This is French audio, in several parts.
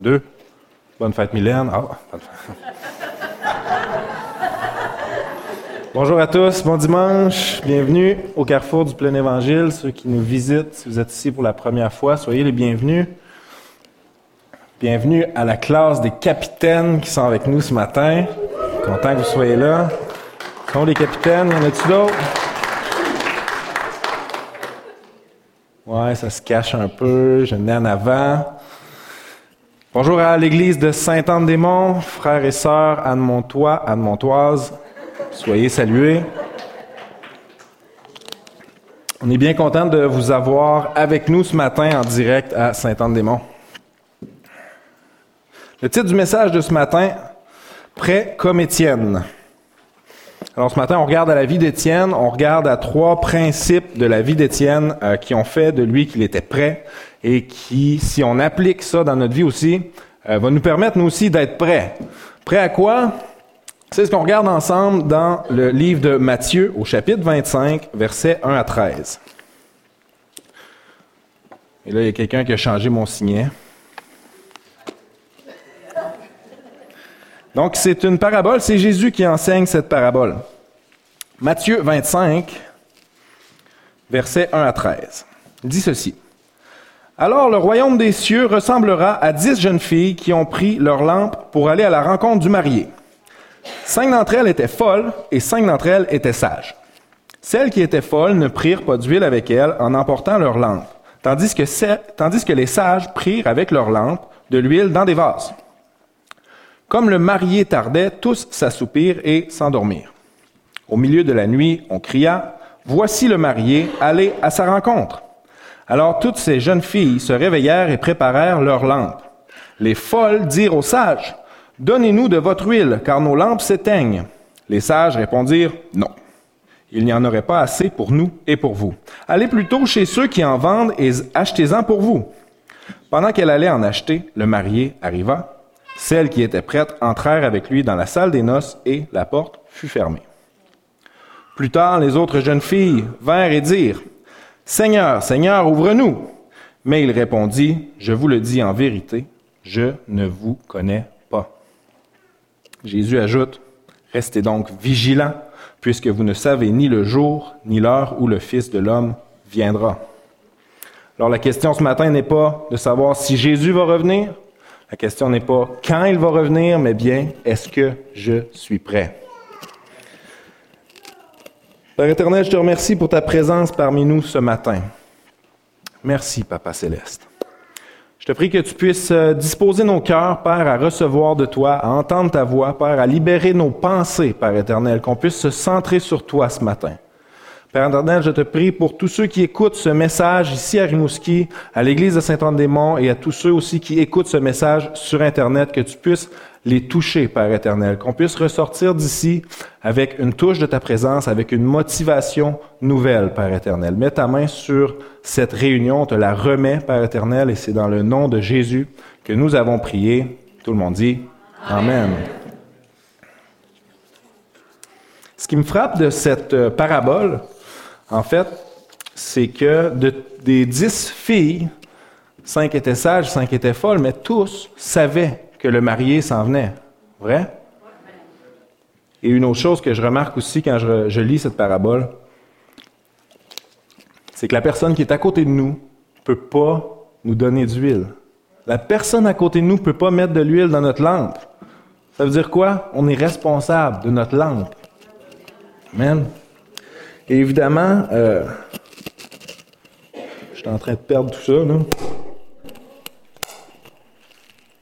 Deux. Bonne fête, Mylène. Ah. Bonjour à tous, bon dimanche. Bienvenue au Carrefour du Plein Évangile. Ceux qui nous visitent, si vous êtes ici pour la première fois, soyez les bienvenus. Bienvenue à la classe des capitaines qui sont avec nous ce matin. Content que vous soyez là. sont les capitaines? Y en a-tu d'autres? Ouais, ça se cache un peu. Je venais en avant. Bonjour à l'église de Saint-Anne-des-Monts, frères et sœurs Anne Montois, Anne Montoise. Soyez salués. On est bien content de vous avoir avec nous ce matin en direct à Saint-Anne-des-Monts. Le titre du message de ce matin, Prêt comme Étienne. Alors ce matin, on regarde à la vie d'Étienne, on regarde à trois principes de la vie d'Étienne euh, qui ont fait de lui qu'il était prêt et qui, si on applique ça dans notre vie aussi, euh, va nous permettre nous aussi d'être prêts. Prêt à quoi? C'est ce qu'on regarde ensemble dans le livre de Matthieu au chapitre 25, versets 1 à 13. Et là, il y a quelqu'un qui a changé mon signet. Donc, c'est une parabole, c'est Jésus qui enseigne cette parabole. Matthieu 25, versets 1 à 13. Il dit ceci. Alors le royaume des cieux ressemblera à dix jeunes filles qui ont pris leur lampe pour aller à la rencontre du marié. Cinq d'entre elles étaient folles et cinq d'entre elles étaient sages. Celles qui étaient folles ne prirent pas d'huile avec elles en emportant leur lampe, tandis que, les sages prirent avec leur lampe de l'huile dans des vases. Comme le marié tardait, tous s'assoupirent et s'endormirent. Au milieu de la nuit, on cria, Voici le marié, allez à sa rencontre. Alors toutes ces jeunes filles se réveillèrent et préparèrent leurs lampes. Les folles dirent aux sages, Donnez-nous de votre huile, car nos lampes s'éteignent. Les sages répondirent, Non. Il n'y en aurait pas assez pour nous et pour vous. Allez plutôt chez ceux qui en vendent et achetez-en pour vous. Pendant qu'elle allait en acheter, le marié arriva. Celles qui étaient prêtes entrèrent avec lui dans la salle des noces et la porte fut fermée. Plus tard, les autres jeunes filles vinrent et dirent, Seigneur, Seigneur, ouvre-nous. Mais il répondit, Je vous le dis en vérité, je ne vous connais Jésus ajoute, Restez donc vigilants, puisque vous ne savez ni le jour ni l'heure où le Fils de l'homme viendra. Alors la question ce matin n'est pas de savoir si Jésus va revenir, la question n'est pas quand il va revenir, mais bien est-ce que je suis prêt? Père éternel, je te remercie pour ta présence parmi nous ce matin. Merci, Papa céleste. Je te prie que tu puisses euh, disposer nos cœurs, Père, à recevoir de toi, à entendre ta voix, Père, à libérer nos pensées, Père éternel, qu'on puisse se centrer sur toi ce matin. Père éternel, je te prie pour tous ceux qui écoutent ce message ici à Rimouski, à l'église de Saint-Anne-des-Monts et à tous ceux aussi qui écoutent ce message sur Internet, que tu puisses les toucher, Père éternel, qu'on puisse ressortir d'ici avec une touche de ta présence, avec une motivation nouvelle, Père éternel. Mets ta main sur cette réunion, on te la remet, Père éternel, et c'est dans le nom de Jésus que nous avons prié. Tout le monde dit Amen. Ce qui me frappe de cette euh, parabole, en fait, c'est que des dix filles, cinq étaient sages, cinq étaient folles, mais tous savaient que le marié s'en venait. Vrai? Et une autre chose que je remarque aussi quand je, lis cette parabole, c'est que la personne qui est à côté de nous ne peut pas nous donner d'huile. La personne à côté de nous ne peut pas mettre de l'huile dans notre lampe. Ça veut dire quoi? On est responsable de notre lampe. Amen. Évidemment, euh, je suis en train de perdre tout ça, là.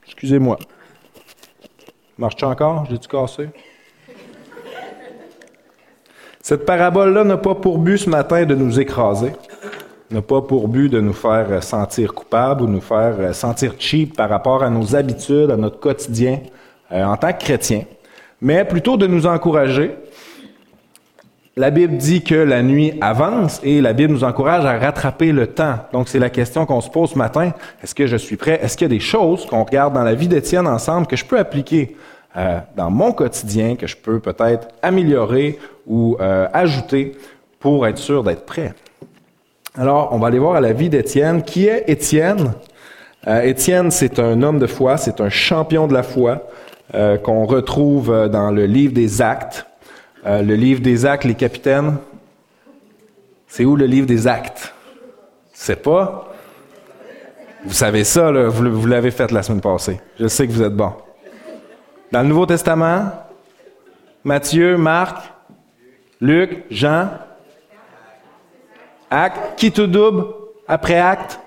Excusez-moi. Marche-tu encore? J'ai-tu cassé? Cette parabole-là n'a pas pour but ce matin de nous écraser, n'a pas pour but de nous faire sentir coupables ou nous faire sentir cheap par rapport à nos habitudes, à notre quotidien euh, en tant que chrétien, mais plutôt de nous encourager la Bible dit que la nuit avance et la Bible nous encourage à rattraper le temps. Donc c'est la question qu'on se pose ce matin. Est-ce que je suis prêt? Est-ce qu'il y a des choses qu'on regarde dans la vie d'Étienne ensemble que je peux appliquer euh, dans mon quotidien, que je peux peut-être améliorer ou euh, ajouter pour être sûr d'être prêt? Alors, on va aller voir à la vie d'Étienne. Qui est Étienne? Euh, Étienne, c'est un homme de foi, c'est un champion de la foi qu'on retrouve dans le livre des Actes. Le livre des Actes, les capitaines, c'est où le livre des Actes? C'est pas? Vous savez ça, là, vous, vous l'avez fait la semaine passée. Je sais que vous êtes bon. Dans le Nouveau Testament, Matthieu, Marc, Luc, Jean, Acte, qui tout double après Acte?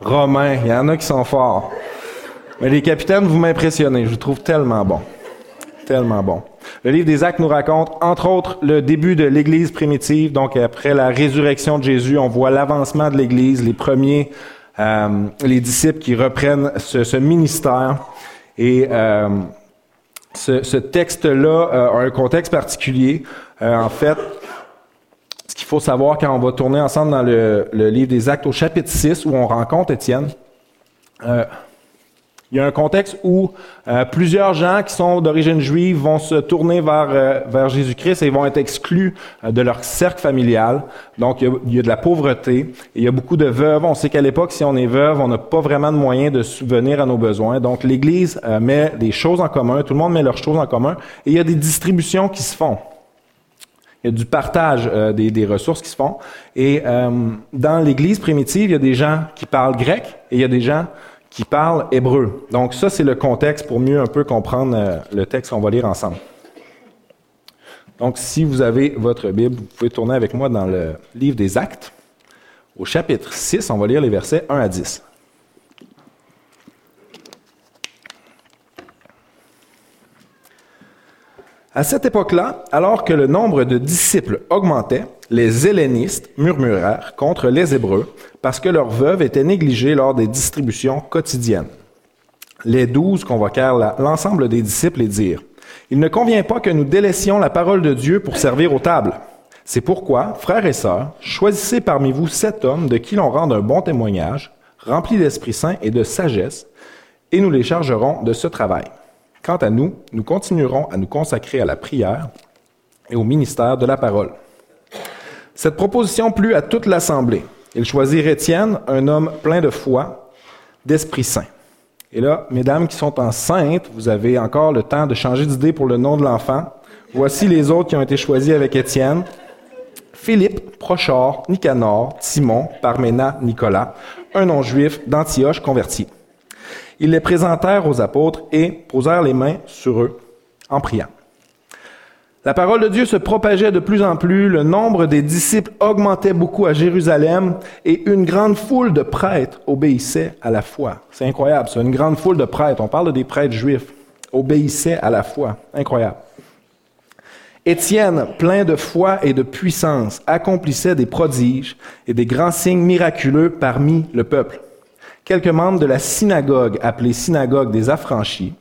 Romain. Il y en a qui sont forts. Mais les capitaines, vous m'impressionnez. Je vous trouve tellement bon. Tellement bon. Le livre des Actes nous raconte, entre autres, le début de l'Église primitive. Donc, après la résurrection de Jésus, on voit l'avancement de l'Église, les premiers, euh, les disciples qui reprennent ce, ministère. Et euh, ce, texte-là euh, a un contexte particulier. en fait, ce qu'il faut savoir quand on va tourner ensemble dans le, livre des Actes au chapitre 6 où on rencontre Étienne, il y a un contexte où euh, plusieurs gens qui sont d'origine juive vont se tourner vers, euh, vers Jésus-Christ et vont être exclus de leur cercle familial. Donc, il y, a, de la pauvreté. Et il y a beaucoup de veuves. On sait qu'à l'époque, si on est veuve, on n'a pas vraiment de moyens de subvenir à nos besoins. Donc, l'Église met des choses en commun. Tout le monde met leurs choses en commun. Et il y a des distributions qui se font. Il y a du partage euh, des, ressources qui se font. Et euh, dans l'Église primitive, il y a des gens qui parlent grec et il y a des gens qui parlent hébreu. Donc ça, c'est le contexte pour mieux un peu comprendre euh, le texte qu'on va lire ensemble. Donc si vous avez votre Bible, vous pouvez tourner avec moi dans le livre des Actes. Au chapitre 6, on va lire les versets 1 à 10. À cette époque-là, alors que le nombre de disciples augmentait, les hellénistes murmurèrent contre les Hébreux parce que leurs veuves étaient négligées lors des distributions quotidiennes. Les douze convoquèrent l'ensemble des disciples et dirent, Il ne convient pas que nous délaissions la parole de Dieu pour servir aux tables. C'est pourquoi, frères et sœurs, choisissez parmi vous sept hommes de qui l'on rende un bon témoignage, remplis d'Esprit Saint et de sagesse, et nous les chargerons de ce travail. Quant à nous, nous continuerons à nous consacrer à la prière et au ministère de la parole. Cette proposition plut à toute l'Assemblée. Ils choisirent Étienne, un homme plein de foi, d'Esprit Saint. Et là, mesdames qui sont enceintes, vous avez encore le temps de changer d'idée pour le nom de l'enfant. Voici les autres qui ont été choisis avec Étienne. Philippe, Prochor, Nicanor, Simon, Parména, Nicolas, un non-juif d'Antioche converti. Ils les présentèrent aux apôtres et posèrent les mains sur eux en priant. La parole de Dieu se propageait de plus en plus, le nombre des disciples augmentait beaucoup à Jérusalem et une grande foule de prêtres obéissait à la foi. C'est incroyable, c'est une grande foule de prêtres, on parle des prêtres juifs, obéissait à la foi. Incroyable. Étienne, plein de foi et de puissance, accomplissait des prodiges et des grands signes miraculeux parmi le peuple quelques membres de la synagogue appelée synagogue des affranchis,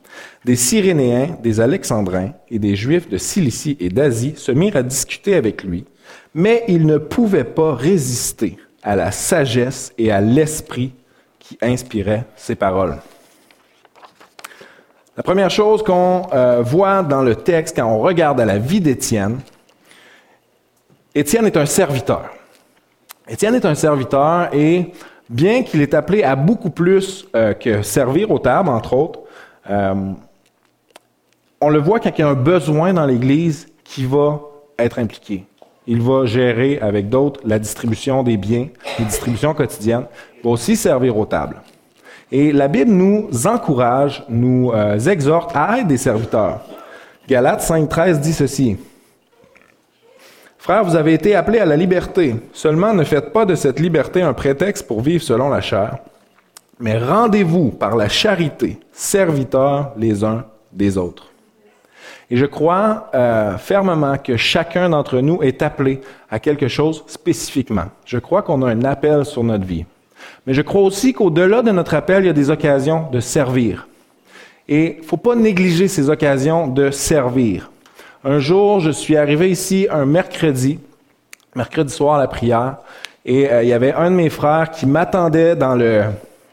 des Cyrénéens, des Alexandrins et des Juifs de Cilicie et d'Asie se mirent à discuter avec lui, mais ils ne pouvaient pas résister à la sagesse et à l'esprit qui inspiraient ces paroles. La première chose qu'on euh, voit dans le texte quand on regarde à la vie d'Étienne, Étienne est un serviteur. Étienne est un serviteur et bien qu'il est appelé à beaucoup plus euh, que servir aux tables, entre autres, euh, on le voit quand il y a un besoin dans l'Église qui va être impliqué. Il va gérer avec d'autres la distribution des biens, les distributions quotidiennes, il va aussi servir aux tables. Et la Bible nous encourage, nous euh, exhorte à être des serviteurs. Galates 5.13 dit ceci. Frères, vous avez été appelés à la liberté. Seulement ne faites pas de cette liberté un prétexte pour vivre selon la chair, mais rendez-vous par la charité, serviteurs les uns des autres. Et je crois euh, fermement que chacun d'entre nous est appelé à quelque chose spécifiquement. Je crois qu'on a un appel sur notre vie. Mais je crois aussi qu'au-delà de notre appel, il y a des occasions de servir. Et il ne faut pas négliger ces occasions de servir. Un jour, je suis arrivé ici un mercredi, mercredi soir à la prière, et euh, il y avait un de mes frères qui m'attendait dans le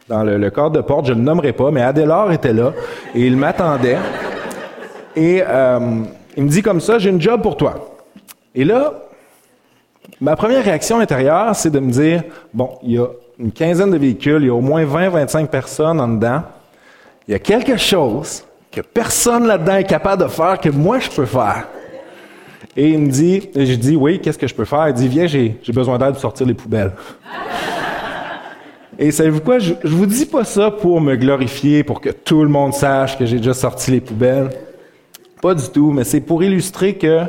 dans le, corps de porte, je ne le nommerai pas, mais Adélard était là, et il m'attendait. Et euh, il me dit comme ça, j'ai une job pour toi. Et là, ma première réaction intérieure, c'est de me dire, bon, il y a une quinzaine de véhicules, il y a au moins 20-25 personnes en dedans. Il y a quelque chose que personne là-dedans est capable de faire que moi je peux faire. Et il me dit, je dis, oui, qu'est-ce que je peux faire? Il dit, viens, j'ai, besoin d'aide pour sortir les poubelles. Et savez-vous quoi? Je, je vous dis pas ça pour me glorifier, pour que tout le monde sache que j'ai déjà sorti les poubelles. Pas du tout, mais c'est pour illustrer que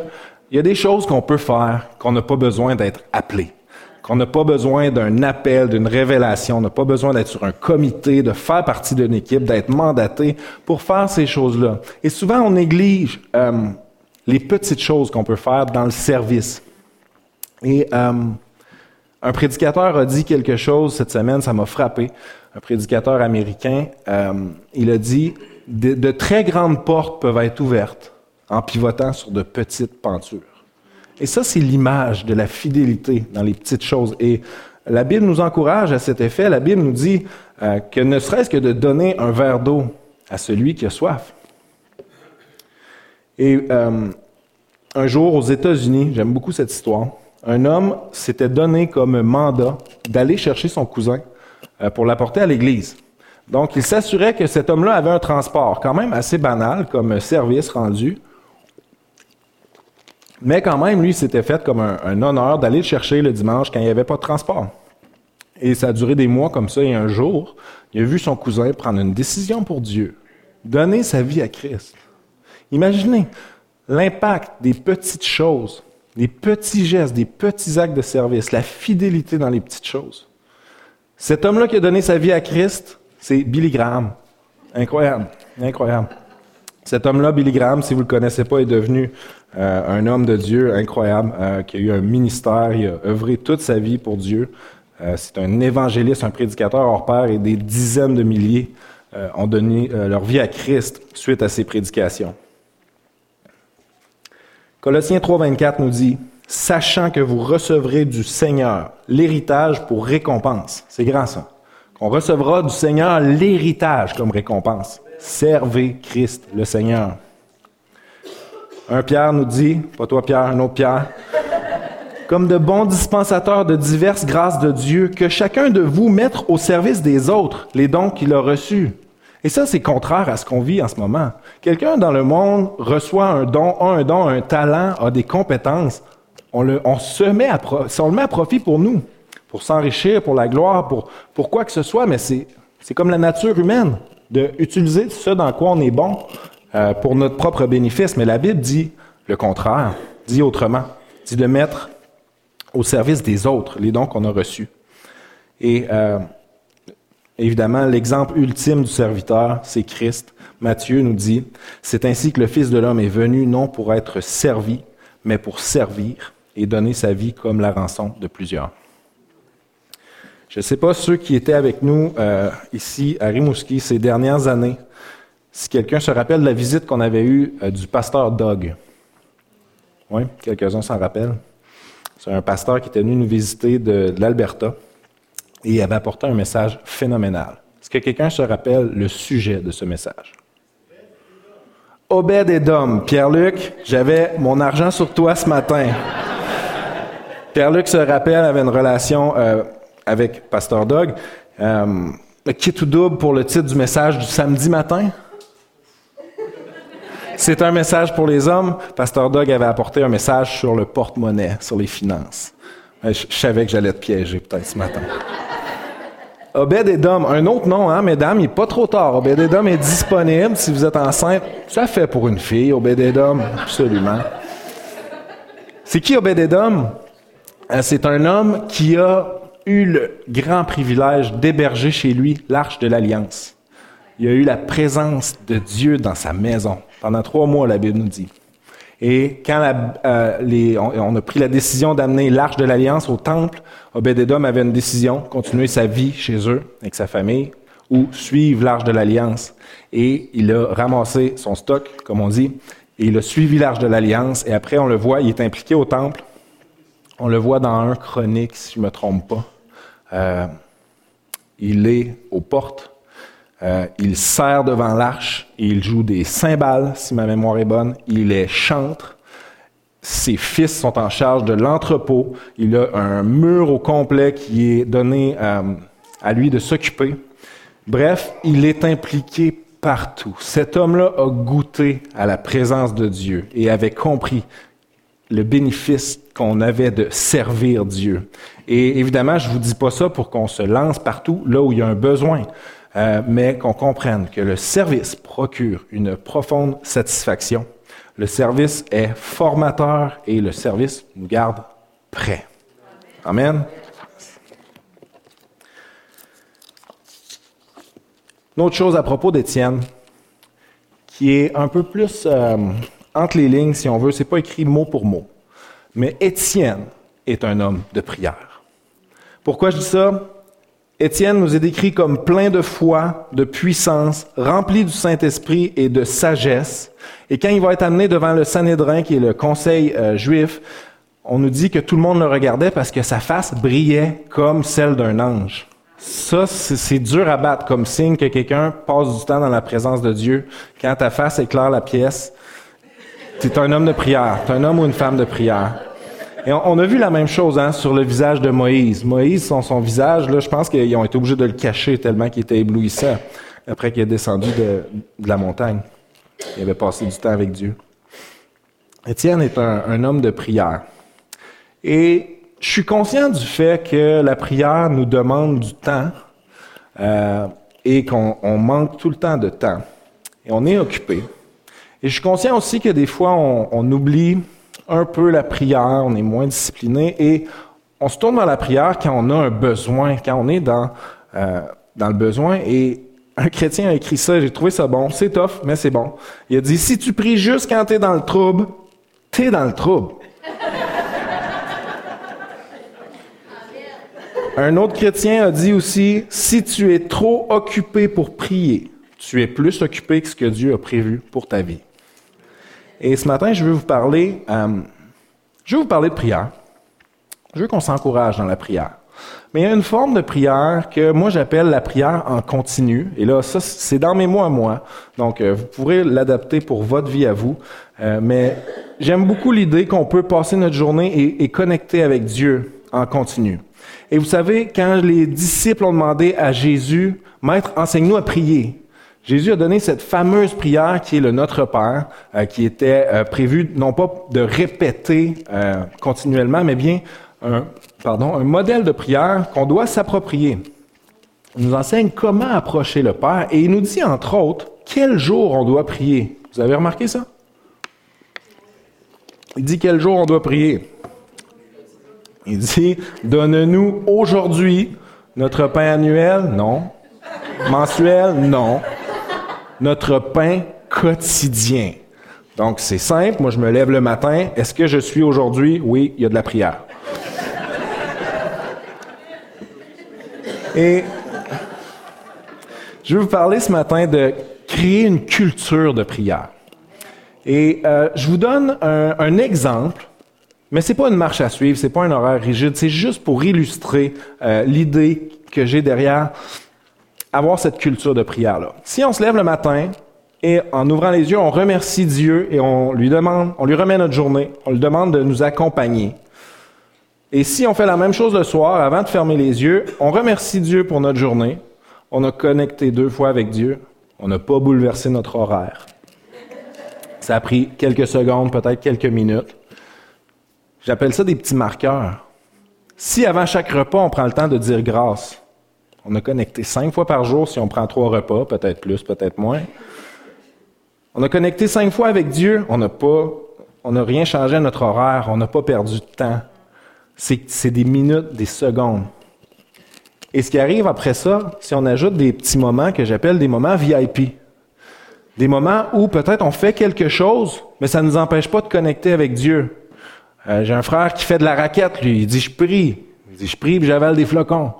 il y a des choses qu'on peut faire qu'on n'a pas besoin d'être appelé, qu'on n'a pas besoin d'un appel, d'une révélation, on n'a pas besoin d'être sur un comité, de faire partie d'une équipe, d'être mandaté pour faire ces choses-là. Et souvent, on néglige euh, les petites choses qu'on peut faire dans le service. Et euh, un prédicateur a dit quelque chose cette semaine, ça m'a frappé. Un prédicateur américain, euh, il a dit de, très grandes portes peuvent être ouvertes en pivotant sur de petites pentures. Et ça, c'est l'image de la fidélité dans les petites choses. Et la Bible nous encourage à cet effet. La Bible nous dit euh, que ne serait-ce que de donner un verre d'eau à celui qui a soif. Et euh, un jour, aux États-Unis, j'aime beaucoup cette histoire, un homme s'était donné comme mandat d'aller chercher son cousin euh, pour l'apporter à l'église. Donc, il s'assurait que cet homme-là avait un transport quand même assez banal comme service rendu. Mais quand même, lui, s'était fait comme un, honneur d'aller le chercher le dimanche quand il n'y avait pas de transport. Et ça a duré des mois comme ça. Et un jour, il a vu son cousin prendre une décision pour Dieu, donner sa vie à Christ. Imaginez l'impact des petites choses, des petits gestes, des petits actes de service, la fidélité dans les petites choses. Cet homme-là qui a donné sa vie à Christ, c'est Billy Graham. Incroyable, incroyable. Cet homme-là, Billy Graham, si vous le connaissez pas, est devenu euh, un homme de Dieu incroyable, euh, qui a eu un ministère, il a œuvré toute sa vie pour Dieu. Euh, c'est un évangéliste, un prédicateur hors pair, et des dizaines de milliers ont donné leur vie à Christ suite à ses prédications. Colossiens 3.24 nous dit, sachant que vous recevrez du Seigneur l'héritage pour récompense. C'est grand ça. On recevra du Seigneur l'héritage comme récompense. Servez Christ le Seigneur. Un Pierre nous dit, pas toi Pierre, un autre Pierre, comme de bons dispensateurs de diverses grâces de Dieu, que chacun de vous mette au service des autres les dons qu'il a reçus. Et ça, c'est contraire à ce qu'on vit en ce moment. Quelqu'un dans le monde reçoit un don, a un don, un talent, a des compétences. On, le, on se met à, met à profit pour nous pour s'enrichir, pour la gloire, pour, pour quoi que ce soit, mais c'est comme la nature humaine, d'utiliser ce dans quoi on est bon euh, pour notre propre bénéfice. Mais la Bible dit le contraire, dit autrement, dit de mettre au service des autres les dons qu'on a reçus. Et euh, évidemment, l'exemple ultime du serviteur, c'est Christ. Matthieu nous dit, c'est ainsi que le Fils de l'homme est venu non pour être servi, mais pour servir et donner sa vie comme la rançon de plusieurs. Je ne sais pas ceux qui étaient avec nous euh, ici à Rimouski ces dernières années, si quelqu'un se rappelle de la visite qu'on avait eue euh, du pasteur Doug. Oui, quelques-uns s'en rappellent. C'est un pasteur qui était venu nous visiter de, l'Alberta et il avait apporté un message phénoménal. Est-ce que quelqu'un se rappelle le sujet de ce message? Obed et Dom. Pierre-Luc, j'avais mon argent sur toi ce matin. Pierre-Luc se rappelle, avait une relation euh, avec Pasteur Doug. Euh, kit ou double pour le titre du message du samedi matin. C'est un message pour les hommes. Pasteur Doug avait apporté un message sur le porte-monnaie, sur les finances. Je, savais que j'allais te piéger peut-être ce matin. Obed Edom, un autre nom, hein, mesdames, il n'est pas trop tard. Obed Edom est disponible si vous êtes enceinte. Ça fait pour une fille, Obed Edom, absolument. C'est qui Obed Edom? Euh, c'est un homme qui a eu le grand privilège d'héberger chez lui l'arche de l'Alliance. Il a eu la présence de Dieu dans sa maison. Pendant trois mois, la Bible nous dit. Et quand euh, on, a pris la décision d'amener l'arche de l'Alliance au temple, Obed-Edom avait une décision, continuer sa vie chez eux, avec sa famille, ou suivre l'arche de l'Alliance. Et il a ramassé son stock, comme on dit, et il a suivi l'arche de l'Alliance. Et après, on le voit, il est impliqué au temple. On le voit dans un chronique, si je ne me trompe pas. Euh, il est aux portes. Euh, il sert devant l'arche. Il joue des cymbales, si ma mémoire est bonne. Il est chantre. Ses fils sont en charge de l'entrepôt. Il a un mur au complet qui est donné, euh, à lui de s'occuper. Bref, il est impliqué partout. Cet homme-là a goûté à la présence de Dieu et avait compris le bénéfice qu'on avait de servir Dieu. Et évidemment, je vous dis pas ça pour qu'on se lance partout là où il y a un besoin, euh, mais qu'on comprenne que le service procure une profonde satisfaction. Le service est formateur et le service nous garde prêts. Amen. Une autre chose à propos d'Étienne, qui est un peu plus euh, entre les lignes, si on veut, c'est pas écrit mot pour mot. Mais Étienne est un homme de prière. Pourquoi je dis ça? Étienne nous est décrit comme plein de foi, de puissance, rempli du Saint-Esprit et de sagesse. Et quand il va être amené devant le Sanhédrin, qui est le conseil euh, juif, on nous dit que tout le monde le regardait parce que sa face brillait comme celle d'un ange. Ça, c'est dur à battre comme signe que quelqu'un passe du temps dans la présence de Dieu. Quand ta face éclaire la pièce, tu es un homme de prière, un homme ou une femme de prière. Et on, a vu la même chose hein, sur le visage de Moïse. Moïse, son, son visage, là, je pense qu'ils ont été obligés de le cacher tellement qu'il était éblouissant après qu'il est descendu de, la montagne. Il avait passé du temps avec Dieu. Étienne est un, un homme de prière. Et je suis conscient du fait que la prière nous demande du temps euh, et qu'on manque tout le temps de temps. Et on est occupé. Et je suis conscient aussi que des fois, on, oublie un peu la prière, on est moins discipliné et on se tourne dans la prière quand on a un besoin, quand on est dans, euh, dans le besoin. Et un chrétien a écrit ça, j'ai trouvé ça bon. C'est tough, mais c'est bon. Il a dit, si tu pries juste quand tu es dans le trouble, tu es dans le trouble. Un autre chrétien a dit aussi, si tu es trop occupé pour prier, tu es plus occupé que ce que Dieu a prévu pour ta vie. Et ce matin, je veux vous parler, euh, je veux vous parler de prière. Je veux qu'on s'encourage dans la prière. Mais il y a une forme de prière que moi j'appelle la prière en continu. Et là, ça, c'est dans mes mots à moi. Donc, euh, vous pourrez l'adapter pour votre vie à vous. Euh, mais j'aime beaucoup l'idée qu'on peut passer notre journée et, et connecter avec Dieu en continu. Et vous savez, quand les disciples ont demandé à Jésus, Maître, enseigne-nous à prier, Jésus a donné cette fameuse prière qui est le Notre Père, euh, qui était euh, prévue non pas de répéter euh, continuellement, mais bien un, pardon, un modèle de prière qu'on doit s'approprier. Il nous enseigne comment approcher le Père et il nous dit entre autres quel jour on doit prier. Vous avez remarqué ça? Il dit quel jour on doit prier. Il dit, donne-nous aujourd'hui notre pain annuel, non. Mensuel, non. Notre pain quotidien. Donc, c'est simple. Moi, je me lève le matin. Est-ce que je suis aujourd'hui? Oui, il y a de la prière. Et je vais vous parler ce matin de créer une culture de prière. Et euh, je vous donne un, exemple mais c'est pas une marche à suivre, c'est pas un horaire rigide, c'est juste pour illustrer euh, l'idée que j'ai derrière avoir cette culture de prière-là. Si on se lève le matin et en ouvrant les yeux, on remercie Dieu et on lui demande, on lui remet notre journée, on lui demande de nous accompagner. Et si on fait la même chose le soir, avant de fermer les yeux, on remercie Dieu pour notre journée, on a connecté deux fois avec Dieu, on n'a pas bouleversé notre horaire. Ça a pris quelques secondes, peut-être quelques minutes. J'appelle ça des petits marqueurs. Si avant chaque repas, on prend le temps de dire grâce, on a connecté cinq fois par jour si on prend trois repas, peut-être plus, peut-être moins. On a connecté cinq fois avec Dieu, on n'a pas, on n'a rien changé à notre horaire, on n'a pas perdu de temps. C'est des minutes, des secondes. Et ce qui arrive après ça, si on ajoute des petits moments que j'appelle des moments VIP. Des moments où peut-être on fait quelque chose, mais ça ne nous empêche pas de connecter avec Dieu. Euh, j'ai un frère qui fait de la raquette, lui. Il dit, je prie. Il dit, je prie, puis j'avale des flocons.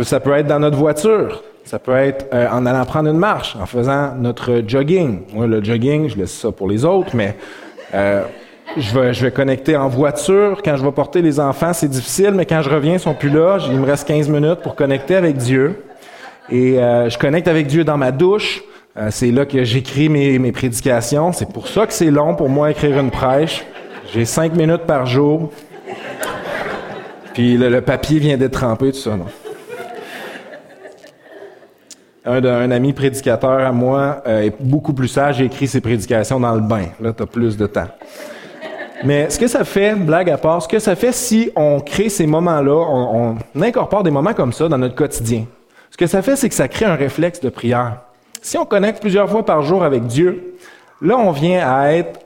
Ça peut être dans notre voiture. Ça peut être euh, en allant prendre une marche, en faisant notre jogging. Moi, le jogging, je laisse ça pour les autres, mais euh, je, vais, je vais connecter en voiture. Quand je vais porter les enfants, c'est difficile, mais quand je reviens, ils sont plus là. Il me reste 15 minutes pour connecter avec Dieu. Et je connecte avec Dieu dans ma douche. Euh, c'est là que j'écris mes, prédications. C'est pour ça que c'est long pour moi écrire une prêche. J'ai cinq minutes par jour. Puis le, papier vient d'être trempé, tout ça? Un, un, ami prédicateur à moi euh, est beaucoup plus sage et écrit ses prédications dans le bain. Là, tu as plus de temps. Mais ce que ça fait, blague à part, ce que ça fait si on crée ces moments-là, on, on incorpore des moments comme ça dans notre quotidien, ce que ça fait, c'est que ça crée un réflexe de prière. Si on connecte plusieurs fois par jour avec Dieu, là, on vient à être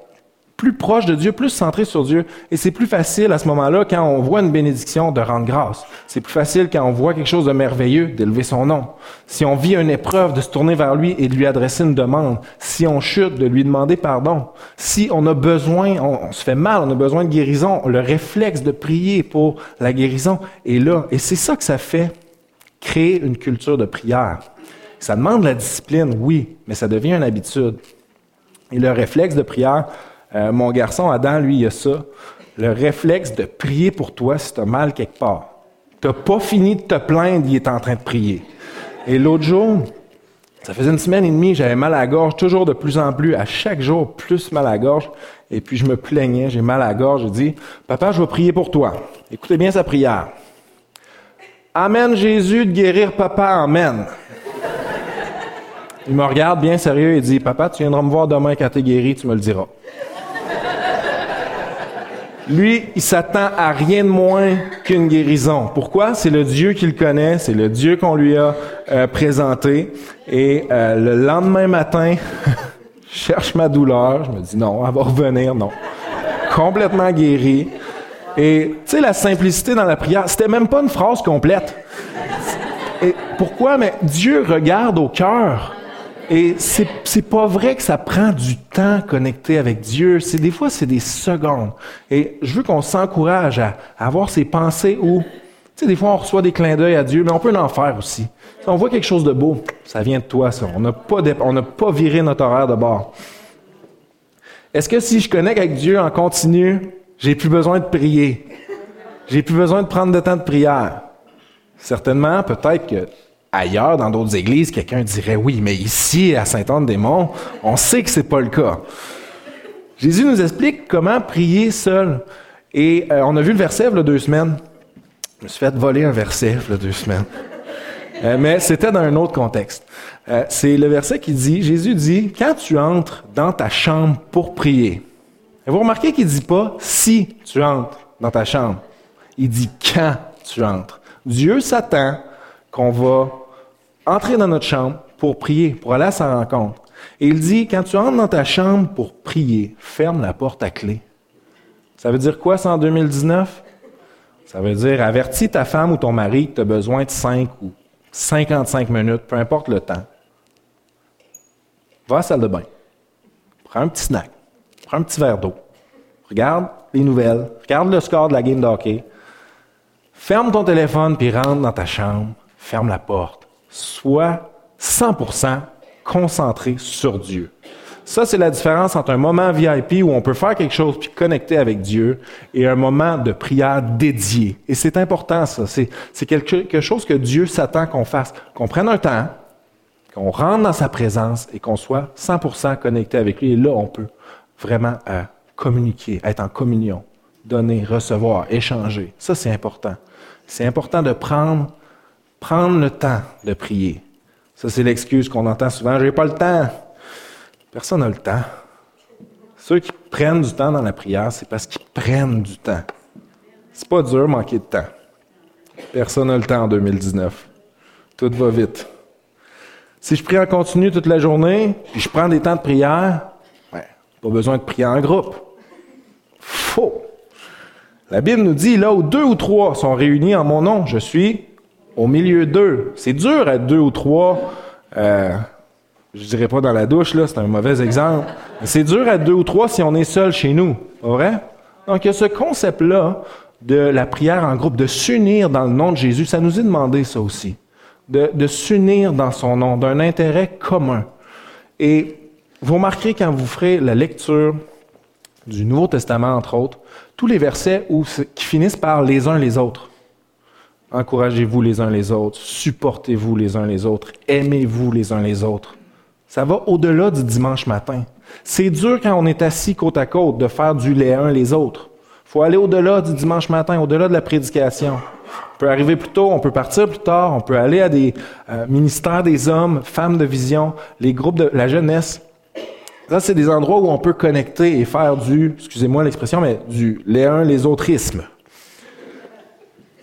plus proche de Dieu, plus centré sur Dieu. Et c'est plus facile à ce moment-là, quand on voit une bénédiction, de rendre grâce. C'est plus facile quand on voit quelque chose de merveilleux, d'élever son nom. Si on vit une épreuve, de se tourner vers lui et de lui adresser une demande. Si on chute, de lui demander pardon. Si on a besoin, on, se fait mal, on a besoin de guérison, le réflexe de prier pour la guérison est là. Et c'est ça que ça fait, créer une culture de prière. Ça demande la discipline, oui, mais ça devient une habitude. Et le réflexe de prière, euh, mon garçon Adam, lui, il a ça. Le réflexe de prier pour toi si tu as mal quelque part. Tu pas fini de te plaindre, il est en train de prier. Et l'autre jour, ça faisait une semaine et demie, j'avais mal à la gorge, toujours de plus en plus, à chaque jour, plus mal à la gorge. Et puis je me plaignais, j'ai mal à la gorge. Je dis, Papa, je vais prier pour toi. Écoutez bien sa prière. Amen Jésus de guérir papa, Amen. Il me regarde bien sérieux et dit, Papa, tu viendras me voir demain quand tu es guéri, tu me le diras. Lui, il s'attend à rien de moins qu'une guérison. Pourquoi? C'est le Dieu qu'il connaît, c'est le Dieu qu'on lui a euh, présenté. Et euh, le lendemain matin, je cherche ma douleur, je me dis non, elle va revenir, non. Complètement guéri. Et tu sais, la simplicité dans la prière, c'était même pas une phrase complète. Et pourquoi? Mais Dieu regarde au cœur. Et c'est, pas vrai que ça prend du temps connecté avec Dieu. C'est des fois, c'est des secondes. Et je veux qu'on s'encourage à, avoir ces pensées où, tu sais, des fois, on reçoit des clins d'œil à Dieu, mais on peut en faire aussi. Si on voit quelque chose de beau, ça vient de toi, ça. On n'a pas, on n'a pas viré notre horaire de bord. Est-ce que si je connecte avec Dieu en continu, j'ai plus besoin de prier? J'ai plus besoin de prendre de temps de prière? Certainement, peut-être que ailleurs, dans d'autres églises, quelqu'un dirait oui, mais ici, à Saint-Anne-des-Monts, on sait que c'est pas le cas. Jésus nous explique comment prier seul. Et euh, on a vu le verset il y a deux semaines. Je me suis fait voler un verset il y a deux semaines. Euh, mais c'était dans un autre contexte. Euh, c'est le verset qui dit, Jésus dit, quand tu entres dans ta chambre pour prier, et vous remarquez qu'il dit pas si tu entres dans ta chambre? Il dit quand tu entres. Dieu s'attend qu'on va entrer dans notre chambre pour prier, pour aller à sa rencontre. Et il dit, quand tu entres dans ta chambre pour prier, ferme la porte à clé. Ça veut dire quoi ça en 2019? Ça veut dire avertis ta femme ou ton mari que tu as besoin de 5 ou 55 minutes, peu importe le temps. Va à la salle de bain. Prends un petit snack. Prends un petit verre d'eau. Regarde les nouvelles. Regarde le score de la game de hockey. Ferme ton téléphone puis rentre dans ta chambre ferme la porte. Sois 100% concentré sur Dieu. Ça, c'est la différence entre un moment VIP où on peut faire quelque chose puis connecter avec Dieu et un moment de prière dédié. Et c'est important, ça. C'est, quelque chose que Dieu s'attend qu'on fasse. Qu'on prenne un temps, qu'on rentre dans sa présence et qu'on soit 100% connecté avec lui. Et là, on peut vraiment euh, communiquer, être en communion, donner, recevoir, échanger. Ça, c'est important. C'est important de prendre prendre le temps de prier. Ça, c'est l'excuse qu'on entend souvent. J'ai pas le temps. Personne n'a le temps. Ceux qui prennent du temps dans la prière, c'est parce qu'ils prennent du temps. C'est pas dur manquer de temps. Personne n'a le temps en 2019. Tout va vite. Si je prie en continu toute la journée, puis je prends des temps de prière, ben, pas besoin de prier en groupe. Faux. La Bible nous dit, là où deux ou trois sont réunis en mon nom, je suis au milieu d'eux. C'est dur à deux ou trois. Euh, je dirais pas dans la douche, là, c'est un mauvais exemple. c'est dur à deux ou trois si on est seul chez nous. Vrai? Donc, il y a ce concept-là de la prière en groupe, de s'unir dans le nom de Jésus. Ça nous est demandé, ça aussi. De, s'unir dans son nom, d'un intérêt commun. Et vous remarquerez quand vous ferez la lecture du Nouveau Testament, entre autres, tous les versets qui finissent par les uns les autres. Encouragez-vous les uns les autres, supportez-vous les uns les autres, aimez-vous les uns les autres. Ça va au-delà du dimanche matin. C'est dur quand on est assis côte à côte de faire du les uns les autres. Faut aller au-delà du dimanche matin, au-delà de la prédication. On peut arriver plus tôt, on peut partir plus tard, on peut aller à des euh, ministères des hommes, femmes de vision, les groupes de la jeunesse. Ça, c'est des endroits où on peut connecter et faire du, excusez-moi l'expression, mais du les uns les autrismes.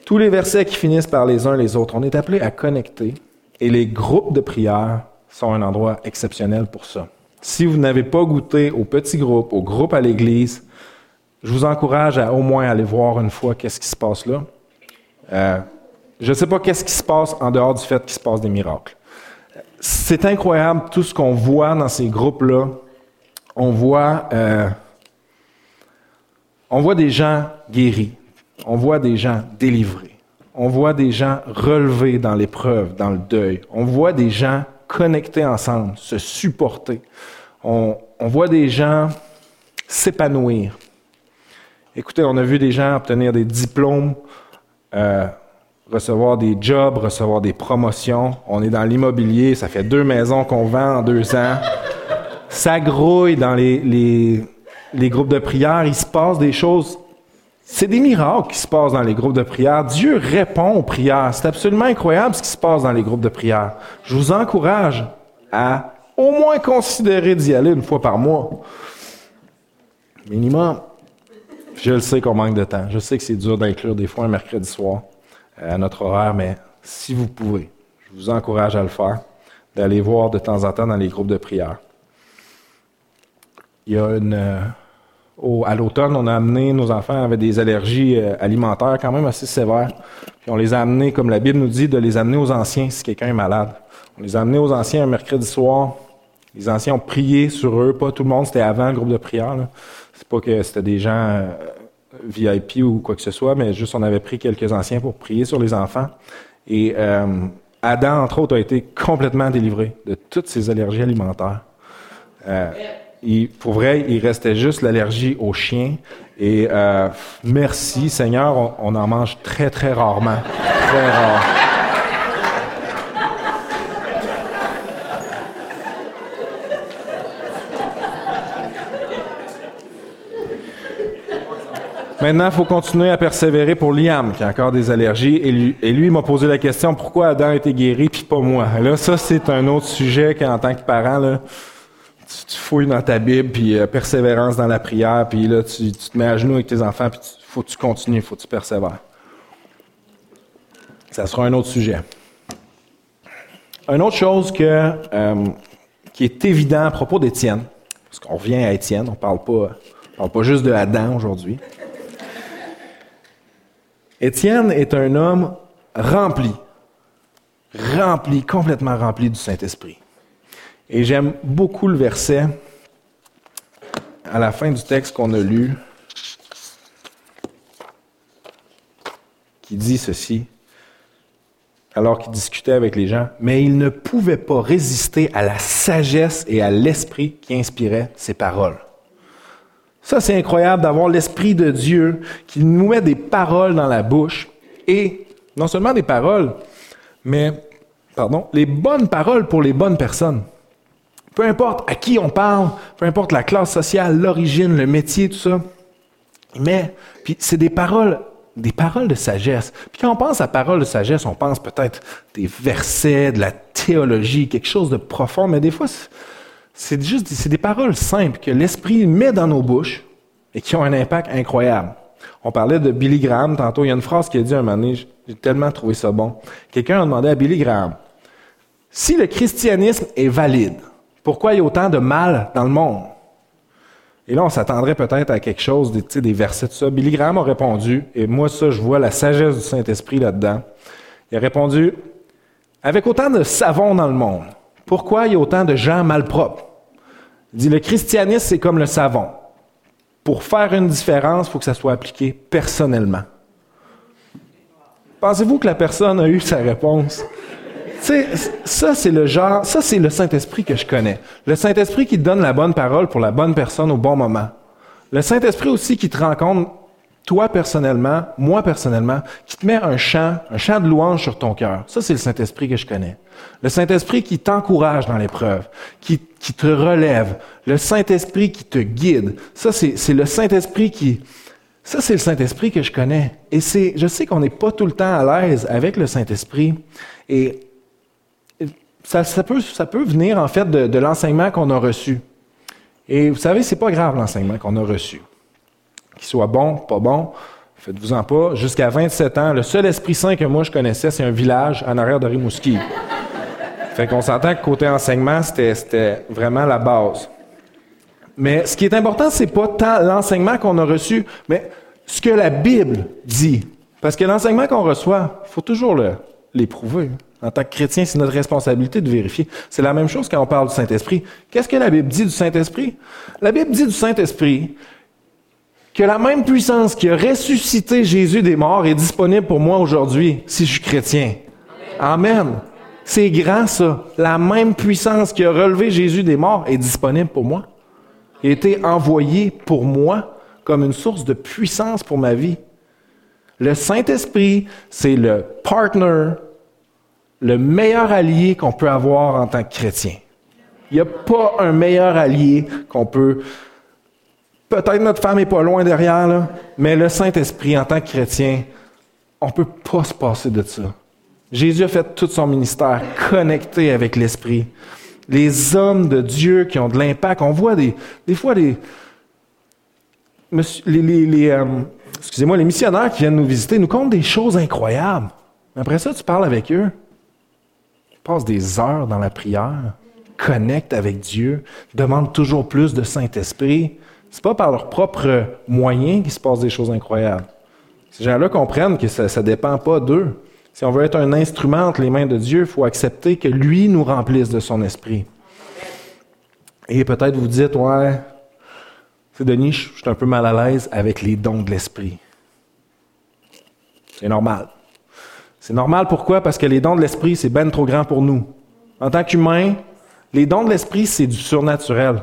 Tous les versets qui finissent par les uns les autres, on est appelé à connecter et les groupes de prière sont un endroit exceptionnel pour ça. Si vous n'avez pas goûté au petit groupe, au groupe à l'église, je vous encourage à au moins aller voir une fois qu'est-ce qui se passe là. Euh, je ne sais pas qu'est-ce qui se passe en dehors du fait qu'il se passe des miracles. C'est incroyable tout ce qu'on voit dans ces groupes-là. On voit, euh, on voit des gens guéris, on voit des gens délivrés, on voit des gens relevés dans l'épreuve, dans le deuil, on voit des gens connectés ensemble, se supporter, on, voit des gens s'épanouir. Écoutez, on a vu des gens obtenir des diplômes euh, recevoir des jobs, recevoir des promotions. On est dans l'immobilier, ça fait deux maisons qu'on vend en deux ans. Ça grouille dans les, les groupes de prière. Il se passe des choses. C'est des miracles qui se passent dans les groupes de prière. Dieu répond aux prières. C'est absolument incroyable ce qui se passe dans les groupes de prière. Je vous encourage à au moins considérer d'y aller une fois par mois. Minimum. Je le sais qu'on manque de temps. Je sais que c'est dur d'inclure des fois un mercredi soir euh, à notre horaire, mais si vous pouvez, je vous encourage à le faire, d'aller voir de temps en temps dans les groupes de prière. Il y a une. Euh, à l'automne, on a amené nos enfants avec des allergies euh, alimentaires quand même assez sévères. Puis on les a amenés, comme la Bible nous dit, de les amener aux anciens si quelqu'un est malade. On les a amenés aux anciens un mercredi soir. Les anciens ont prié sur eux, pas tout le monde, c'était avant le groupe de prière. C'est pas que c'était des gens euh, VIP ou quoi que ce soit, mais juste on avait pris quelques anciens pour prier sur les enfants. Et euh, Adam, entre autres, a été complètement délivré de toutes ses allergies alimentaires. Euh, pour vrai, il restait juste l'allergie aux chiens. Et euh, merci Seigneur, on, en mange très très rarement. Très rare. Maintenant, il faut continuer à persévérer pour Liam, qui a encore des allergies. Et lui, et m'a posé la question pourquoi Adam a été guéri, puis pas moi? Là, ça, c'est un autre sujet qu'en tant que parent, là, tu, fouilles dans ta Bible, puis euh, persévérance dans la prière, puis là, tu, te mets à genoux avec tes enfants, puis il faut que tu continues, faut que tu persévères. Ça sera un autre sujet. Une autre chose que, euh, qui est évident à propos d'Étienne, parce qu'on revient à Étienne, on parle pas, on parle pas juste de Adam aujourd'hui. Étienne est un homme rempli, rempli, complètement rempli du Saint-Esprit. Et j'aime beaucoup le verset à la fin du texte qu'on a lu qui dit ceci, alors qu'il discutait avec les gens, mais il ne pouvait pas résister à la sagesse et à l'esprit qui inspirait ses paroles. Ça, c'est incroyable d'avoir l'Esprit de Dieu qui nous met des paroles dans la bouche. Et non seulement des paroles, mais, pardon, les bonnes paroles pour les bonnes personnes. Peu importe à qui on parle, peu importe la classe sociale, l'origine, le métier, tout ça. Mais, puis c'est des paroles, des paroles de sagesse. Puis quand on pense à paroles de sagesse, on pense peut-être des versets, de la théologie, quelque chose de profond, mais des fois, c'est juste c'est des paroles simples que l'Esprit met dans nos bouches et qui ont un impact incroyable. On parlait de Billy Graham tantôt. Il y a une phrase qui a dit un moment donné, j'ai tellement trouvé ça bon. Quelqu'un a demandé à Billy Graham, si le christianisme est valide, pourquoi il y a autant de mal dans le monde? Et là, on s'attendrait peut-être à quelque chose, des, versets de ça. Billy Graham a répondu, et moi, ça, je vois la sagesse du Saint-Esprit là-dedans. Il a répondu, avec autant de savon dans le monde, pourquoi il y a autant de gens malpropres? Il dit, le christianisme, c'est comme le savon. Pour faire une différence, il faut que ça soit appliqué personnellement. Pensez-vous que la personne a eu sa réponse? Sais, ça, c'est le genre, ça, c'est le Saint-Esprit que je connais. Le Saint-Esprit qui donne la bonne parole pour la bonne personne au bon moment. Le Saint-Esprit aussi qui te rencontre toi personnellement, moi personnellement, qui te met un chant, un chant de louange sur ton cœur. Ça, c'est le Saint-Esprit que je connais. Le Saint-Esprit qui t'encourage dans l'épreuve, qui, qui te relève. Le Saint-Esprit qui te guide. Ça, c'est le Saint-Esprit qui, Ça, c'est le Saint-Esprit que je connais. Et c'est, je sais qu'on n'est pas tout le temps à l'aise avec le Saint-Esprit. Et ça, peut, venir, en fait, de, de l'enseignement qu'on a reçu. Et vous savez, c'est pas grave l'enseignement qu'on a reçu. Qu'il soit bon, pas bon, faites-vous-en pas. Jusqu'à 27 ans, le seul Esprit Saint que moi je connaissais, c'est un village en arrière de Rimouski. fait qu'on s'entend que côté enseignement, c'était vraiment la base. Mais ce qui est important, c'est pas tant l'enseignement qu'on a reçu, mais ce que la Bible dit. Parce que l'enseignement qu'on reçoit, il faut toujours l'éprouver. En tant que chrétien, c'est notre responsabilité de vérifier. C'est la même chose quand on parle du Saint-Esprit. Qu'est-ce que la Bible dit du Saint-Esprit? La Bible dit du Saint-Esprit que la même puissance qui a ressuscité Jésus des morts est disponible pour moi aujourd'hui si je suis chrétien. Amen. C'est grand ça. La même puissance qui a relevé Jésus des morts est disponible pour moi a été envoyé pour moi comme une source de puissance pour ma vie. Le Saint-Esprit, c'est le partner, le meilleur allié qu'on peut avoir en tant que chrétien. Il n'y a pas un meilleur allié qu'on peut... Peut-être notre femme est pas loin derrière, mais le Saint-Esprit, en tant que chrétien, on ne peut pas se passer de ça. Jésus a fait tout son ministère connecté avec l'Esprit les hommes de Dieu qui ont de l'impact. On voit des, des fois des, les, euh, excusez-moi, les missionnaires qui viennent nous visiter nous comptent des choses incroyables. Après ça, tu parles avec eux. Ils passent des heures dans la prière, connectent avec Dieu, demandent toujours plus de Saint-Esprit. C'est pas par leurs propres moyens qu'il se passe des choses incroyables. Ces gens-là comprennent que ça ne dépend pas d'eux. Si on veut être un instrument entre les mains de Dieu, il faut accepter que lui nous remplisse de son esprit. Et peut-être vous dites, ouais, c'est Denis, je suis un peu mal à l'aise avec les dons de l'esprit. C'est normal. C'est normal pourquoi? Parce que les dons de l'esprit, c'est ben trop grand pour nous. En tant qu'humain, les dons de l'esprit, c'est du surnaturel.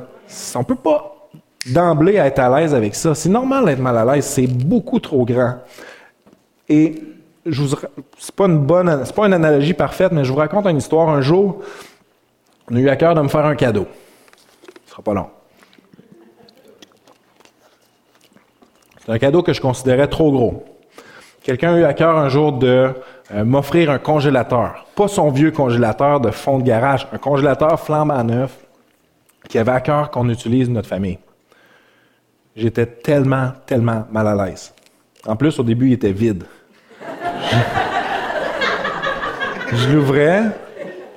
On ne peut pas d'emblée être à l'aise avec ça. C'est normal d'être mal à l'aise. C'est beaucoup trop grand. Et je vous, c'est pas une bonne, c'est pas une analogie parfaite, mais je vous raconte une histoire. Un jour, on a eu à cœur de me faire un cadeau. Ce sera pas long. C'est un cadeau que je considérais trop gros. Quelqu'un a eu à cœur un jour de euh, m'offrir un congélateur. Pas son vieux congélateur de fond de garage, un congélateur flambant neuf qui avait à cœur qu'on utilise notre famille. J'étais tellement, tellement mal à l'aise. En plus, au début, il était vide. je l'ouvrais,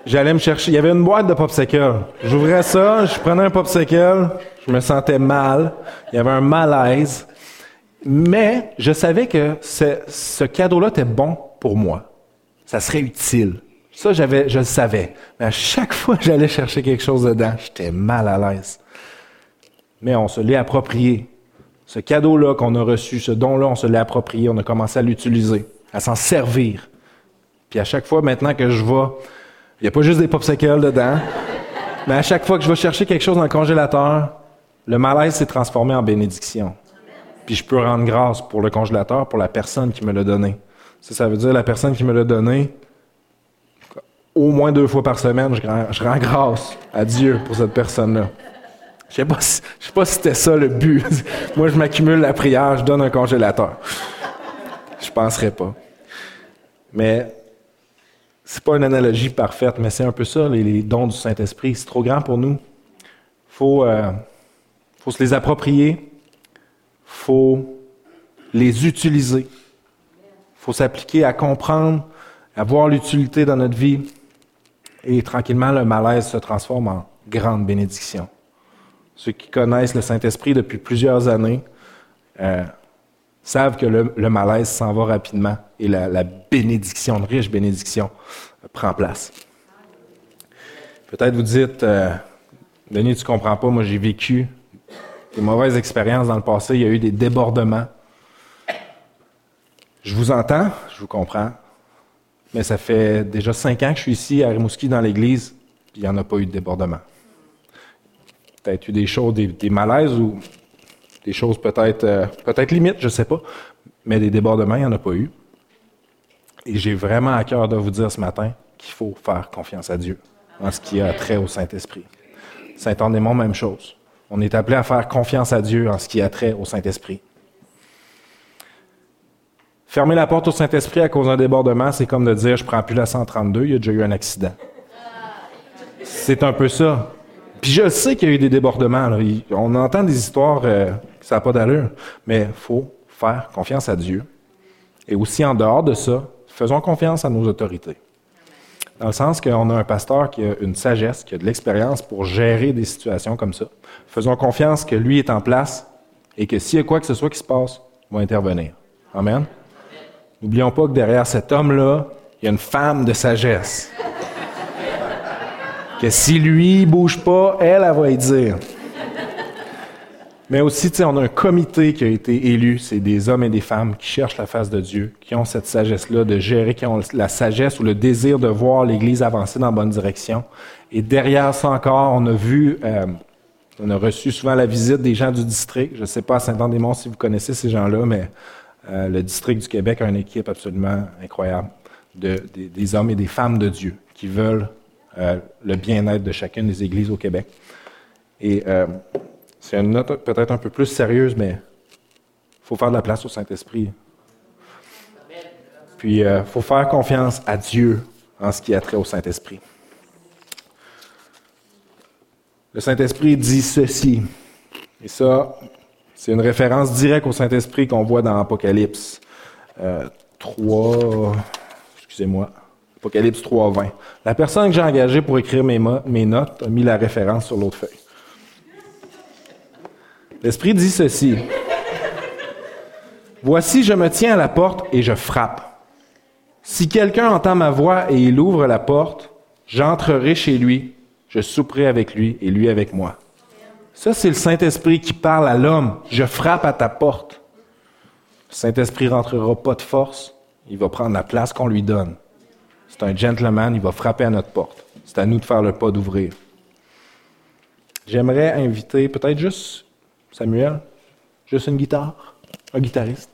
j'allais me chercher. Il y avait une boîte de popsicle. J'ouvrais ça, je prenais un popsicle, je me sentais mal, il y avait un malaise. Mais je savais que ce, cadeau-là était bon pour moi. Ça serait utile. Ça, je le savais. Mais à chaque fois que j'allais chercher quelque chose dedans, j'étais mal à l'aise. Mais on se l'est approprié. Ce cadeau-là qu'on a reçu, ce don-là, on se l'est approprié, on a commencé à l'utiliser à s'en servir. Puis à chaque fois maintenant que je vais, il n'y a pas juste des popsicles dedans, mais à chaque fois que je vais chercher quelque chose dans le congélateur, le malaise s'est transformé en bénédiction. Puis je peux rendre grâce pour le congélateur, pour la personne qui me l'a donné. Ça, veut dire la personne qui me l'a donné, au moins deux fois par semaine, je, rends grâce à Dieu pour cette personne-là. Je sais pas sais pas si c'était ça le but. Moi, je m'accumule la prière, je donne un congélateur. Je penserais pas. Mais c'est pas une analogie parfaite, mais c'est un peu ça, les, dons du Saint-Esprit. C'est trop grand pour nous. Faut, euh, faut se les approprier. Faut les utiliser. Il faut s'appliquer à comprendre, à voir l'utilité dans notre vie. Et tranquillement, le malaise se transforme en grande bénédiction. Ceux qui connaissent le Saint-Esprit depuis plusieurs années, euh, savent que le, malaise s'en va rapidement et la, bénédiction, une riche bénédiction, prend place. Peut-être vous dites, euh, Denis, tu comprends pas, moi j'ai vécu des mauvaises expériences dans le passé, il y a eu des débordements. Je vous entends, je vous comprends, mais ça fait déjà cinq ans que je suis ici à Rimouski dans l'église, puis il n'y en a pas eu de débordement. Peut-être eu des choses, des, malaises ou des choses peut-être euh, peut-être limites, je ne sais pas, mais des débordements, il n'y en a pas eu. Et j'ai vraiment à cœur de vous dire ce matin qu'il faut faire confiance à Dieu en ce qui a trait au Saint-Esprit. Saint-Andémon, même chose. On est appelé à faire confiance à Dieu en ce qui a trait au Saint-Esprit. Fermer la porte au Saint-Esprit à cause d'un débordement, c'est comme de dire je prends plus la 132, il y a déjà eu un accident. C'est un peu ça. Puis je sais qu'il y a eu des débordements. On entend des histoires euh, ça n'a pas d'allure, mais faut faire confiance à Dieu. Et aussi en dehors de ça, faisons confiance à nos autorités. Dans le sens qu'on a un pasteur qui a une sagesse, qui a de l'expérience pour gérer des situations comme ça. Faisons confiance que lui est en place et que s'il y a quoi que ce soit qui se passe, il va intervenir. Amen? N'oublions pas que derrière cet homme-là, il y a une femme de sagesse. que si lui bouge pas, elle, elle va y dire. Mais aussi, on a un comité qui a été élu. C'est des hommes et des femmes qui cherchent la face de Dieu, qui ont cette sagesse-là de gérer, qui ont la sagesse ou le désir de voir l'Église avancer dans la bonne direction. Et derrière ça encore, on a vu, euh, on a reçu souvent la visite des gens du district. Je ne sais pas à Saint-Anne-des-Monts si vous connaissez ces gens-là, mais euh, le district du Québec a une équipe absolument incroyable de, des, hommes et des femmes de Dieu qui veulent euh, le bien-être de chacune des églises au Québec. Et c'est une note peut-être un peu plus sérieuse, mais il faut faire de la place au Saint-Esprit. Puis, il euh, faut faire confiance à Dieu en ce qui a trait au Saint-Esprit. Le Saint-Esprit dit ceci. Et ça, c'est une référence directe au Saint-Esprit qu'on voit dans Apocalypse 3, euh, excusez-moi, Apocalypse 3, 20. La personne que j'ai engagée pour écrire mes, mes notes a mis la référence sur l'autre feuille. L'Esprit dit ceci. Voici, je me tiens à la porte et je frappe. Si quelqu'un entend ma voix et il ouvre la porte, j'entrerai chez lui, je souperai avec lui et lui avec moi. Ça, c'est le Saint-Esprit qui parle à l'homme. Je frappe à ta porte. Le Saint-Esprit rentrera pas de force. Il va prendre la place qu'on lui donne. C'est un gentleman, il va frapper à notre porte. C'est à nous de faire le pas d'ouvrir. J'aimerais inviter peut-être juste Samuel, juste une guitare, un guitariste.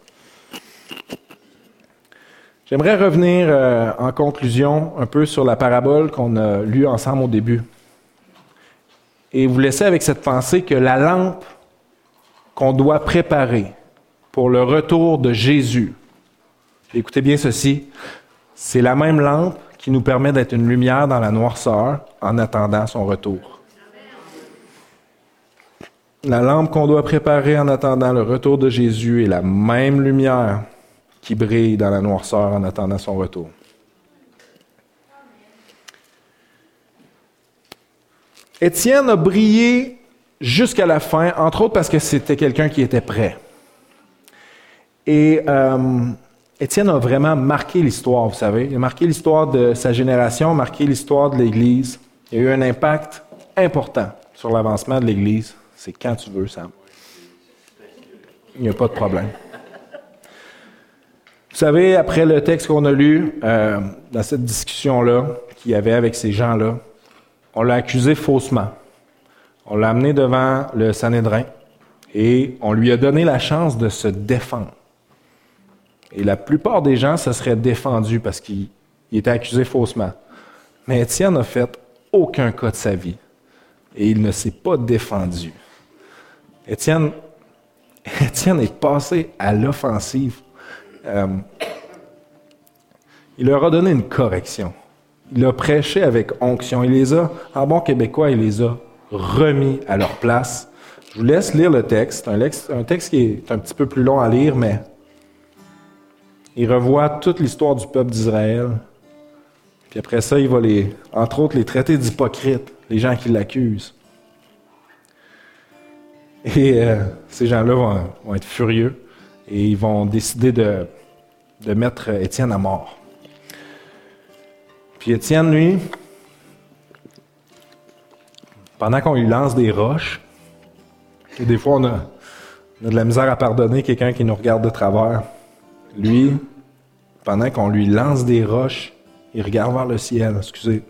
J'aimerais revenir euh, en conclusion un peu sur la parabole qu'on a lue ensemble au début. Et vous laisser avec cette pensée que la lampe qu'on doit préparer pour le retour de Jésus, écoutez bien ceci, c'est la même lampe qui nous permet d'être une lumière dans la noirceur en attendant son retour. La lampe qu'on doit préparer en attendant le retour de Jésus est la même lumière qui brille dans la noirceur en attendant son retour. Étienne a brillé jusqu'à la fin, entre autres parce que c'était quelqu'un qui était prêt. Et euh, Étienne a vraiment marqué l'histoire, vous savez. Il a marqué l'histoire de sa génération, marqué l'histoire de l'Église. Il a eu un impact important sur l'avancement de l'Église. C'est quand tu veux, Sam. Il n'y a pas de problème. Vous savez, après le texte qu'on a lu, euh, dans cette discussion-là qu'il y avait avec ces gens-là, on l'a accusé faussement. On l'a amené devant le Sanhédrin et on lui a donné la chance de se défendre. Et la plupart des gens se seraient défendus parce qu'il était accusé faussement. Mais Étienne n'a fait aucun cas de sa vie et il ne s'est pas défendu. Étienne, est passé à l'offensive. Euh, il leur a donné une correction. Il a prêché avec onction. Il les a, en bon québécois, il les a remis à leur place. Je vous laisse lire le texte. Un, un texte qui est un petit peu plus long à lire, mais il revoit toute l'histoire du peuple d'Israël. Puis après ça, il va les, entre autres, les traiter d'hypocrites, les gens qui l'accusent. Et euh, ces gens-là vont, être furieux et ils vont décider de, mettre Étienne à mort. Puis Étienne, lui, pendant qu'on lui lance des roches, et des fois on a de la misère à pardonner quelqu'un qui nous regarde de travers, lui, pendant qu'on lui lance des roches, il regarde vers le ciel, excusez.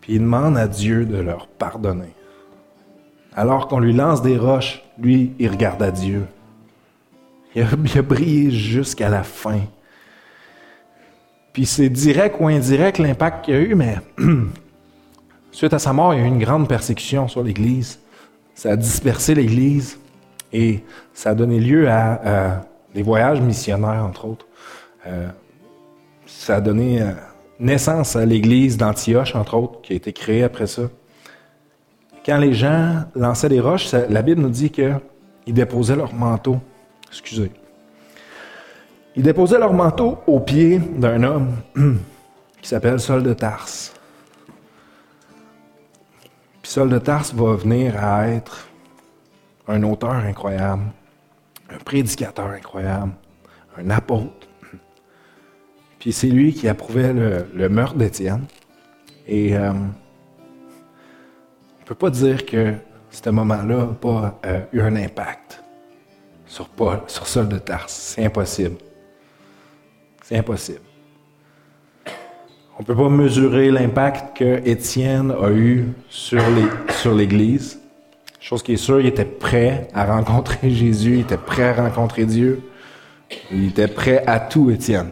Puis il demande à Dieu de leur pardonner. Alors qu'on lui lance des roches, lui, il regarde à Dieu. Il a, brillé jusqu'à la fin. Puis c'est direct ou indirect l'impact qu'il a eu, mais suite à sa mort, il y a eu une grande persécution sur l'Église. Ça a dispersé l'Église et ça a donné lieu à, des voyages missionnaires, entre autres. Euh, ça a donné euh, naissance à l'église d'Antioche, entre autres, qui a été créée après ça. Quand les gens lançaient des roches, la Bible nous dit qu'ils déposaient leur manteau. Excusez. Ils déposaient leur manteau au pied d'un homme qui s'appelle Saul de Tarse. Puis Saul de Tarse va venir à être un auteur incroyable, un prédicateur incroyable, un apôtre. Puis c'est lui qui approuvait le, meurtre d'Étienne. Et euh, peut pas dire que ce moment-là n'a pas euh, eu un impact sur Paul, sur Saul de Tarse. C'est impossible. C'est impossible. On ne peut pas mesurer l'impact que Étienne a eu sur l'Église. Chose qui est sûre, il était prêt à rencontrer Jésus, il était prêt à rencontrer Dieu. Il était prêt à tout, Étienne.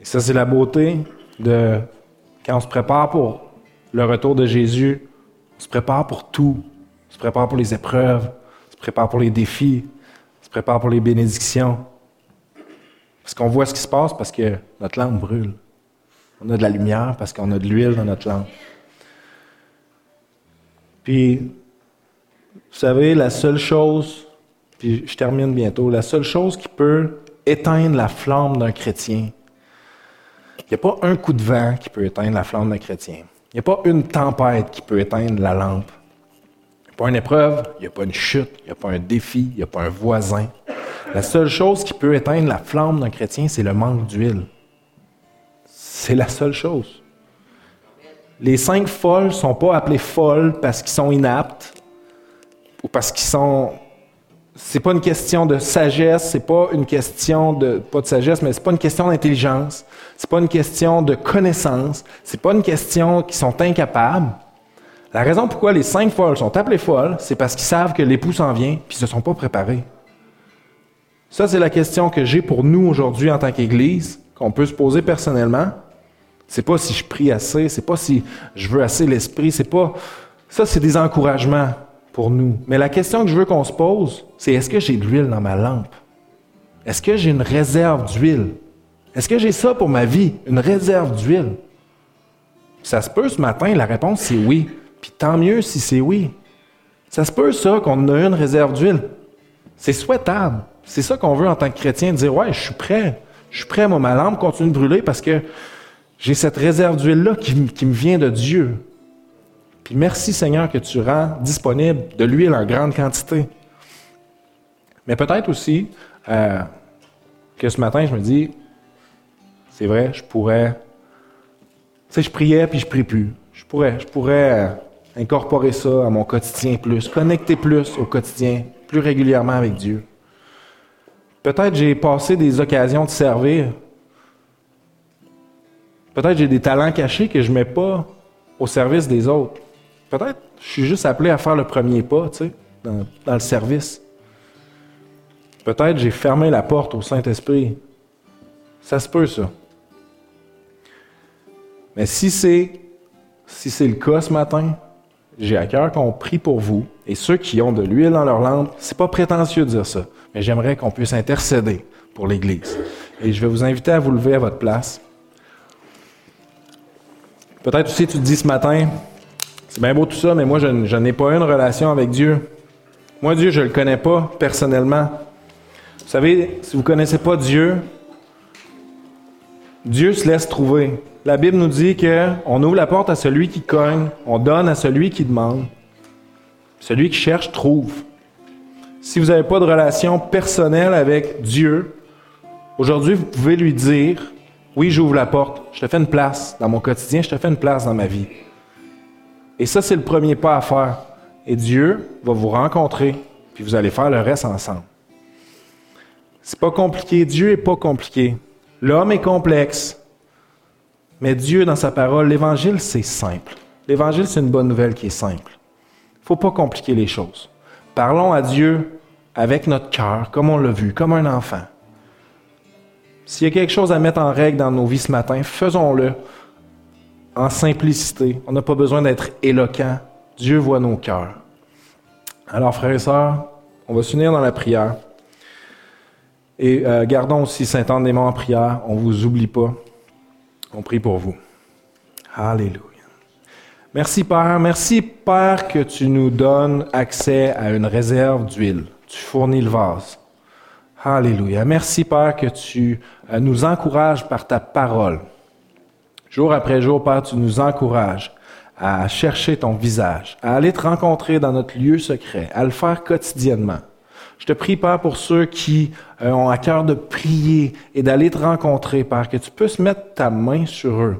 Et ça, c'est la beauté de quand on se prépare pour le retour de Jésus, se prépare pour tout. Se prépare pour les épreuves, se prépare pour les défis, se prépare pour les bénédictions. Parce qu'on voit ce qui se passe parce que notre lampe brûle. On a de la lumière parce qu'on a de l'huile dans notre lampe. Puis, vous savez, la seule chose, puis je termine bientôt, la seule chose qui peut éteindre la flamme d'un chrétien, il n'y a pas un coup de vent qui peut éteindre la flamme d'un chrétien. Il n'y a pas une tempête qui peut éteindre la lampe. Il n'y a pas une épreuve, il n'y a pas une chute, il n'y a pas un défi, il n'y a pas un voisin. La seule chose qui peut éteindre la flamme d'un chrétien, c'est le manque d'huile. C'est la seule chose. Les cinq folles ne sont pas appelées folles parce qu'ils sont inaptes ou parce qu'ils sont. C'est pas une question de sagesse, c'est pas une question de pas de sagesse, mais c'est pas une question d'intelligence, c'est pas une question de connaissance, c'est pas une question qu'ils sont incapables. La raison pourquoi les cinq folles sont appelées folles, c'est parce qu'ils savent que l'époux s'en vient puis ils se sont pas préparés. Ça, c'est la question que j'ai pour nous aujourd'hui en tant qu'Église, qu'on peut se poser personnellement. C'est pas si je prie assez, c'est pas si je veux assez l'esprit, c'est pas. Ça, c'est des encouragements pour nous. Mais la question que je veux qu'on se pose, c'est est-ce que j'ai de l'huile dans ma lampe? Est-ce que j'ai une réserve d'huile? Est-ce que j'ai ça pour ma vie, une réserve d'huile? Ça se peut ce matin, la réponse c'est oui. Puis tant mieux si c'est oui. Ça se peut ça qu'on a une réserve d'huile. C'est souhaitable. C'est ça qu'on veut en tant que chrétien, dire Ouais, je suis prêt. Je suis prêt, moi, ma lampe continue de brûler parce que j'ai cette réserve d'huile-là qui, me vient de Dieu. Merci, Seigneur, que tu rends disponible de l'huile en grande quantité. Mais peut-être aussi euh, que ce matin, je me dis C'est vrai, je pourrais. Tu sais, je priais puis je prie plus. Je pourrais, je pourrais euh, incorporer ça à mon quotidien plus, connecter plus au quotidien, plus régulièrement avec Dieu. Peut-être j'ai passé des occasions de servir. Peut-être j'ai des talents cachés que je ne mets pas au service des autres. Peut-être je suis juste appelé à faire le premier pas, tu sais, dans, le service. Peut-être j'ai fermé la porte au Saint-Esprit. Ça se peut, ça. Mais si c'est si c'est le cas ce matin, j'ai à cœur qu'on prie pour vous et ceux qui ont de l'huile dans leur lampe. C'est pas prétentieux de dire ça mais j'aimerais qu'on puisse intercéder pour l'Église. Et je vais vous inviter à vous lever à votre place. Peut-être aussi tu te dis ce matin, c'est bien beau tout ça, mais moi je, n'ai pas une relation avec Dieu. Moi, Dieu, je ne le connais pas personnellement. Vous savez, si vous ne connaissez pas Dieu, Dieu se laisse trouver. La Bible nous dit qu'on ouvre la porte à celui qui cogne, on donne à celui qui demande. Celui qui cherche trouve. Si vous n'avez pas de relation personnelle avec Dieu, aujourd'hui, vous pouvez lui dire, oui, j'ouvre la porte, je te fais une place dans mon quotidien, je te fais une place dans ma vie. Et ça, c'est le premier pas à faire. Et Dieu va vous rencontrer, puis vous allez faire le reste ensemble. C'est pas compliqué, Dieu est pas compliqué. L'homme est complexe, mais Dieu, dans sa parole, l'Évangile, c'est simple. L'Évangile, c'est une bonne nouvelle qui est simple. Il ne faut pas compliquer les choses. Parlons à Dieu avec notre cœur, comme on l'a vu, comme un enfant. S'il y a quelque chose à mettre en règle dans nos vies ce matin, faisons-le en simplicité. On n'a pas besoin d'être éloquent. Dieu voit nos cœurs. Alors, frères et sœurs, on va s'unir dans la prière. Et euh, gardons aussi Saint-Anne-des-Monts en prière. On ne vous oublie pas. On prie pour vous. Alléluia. Merci Père. Merci Père que tu nous donnes accès à une réserve d'huile. Tu fournis le vase. Alléluia. Merci Père que tu euh, nous encourages par ta parole. Jour après jour, Père, tu nous encourages à chercher ton visage, à aller te rencontrer dans notre lieu secret, à le faire quotidiennement. Je te prie, Père, pour ceux qui euh, ont à cœur de prier et d'aller te rencontrer, Père, que tu puisses mettre ta main sur eux,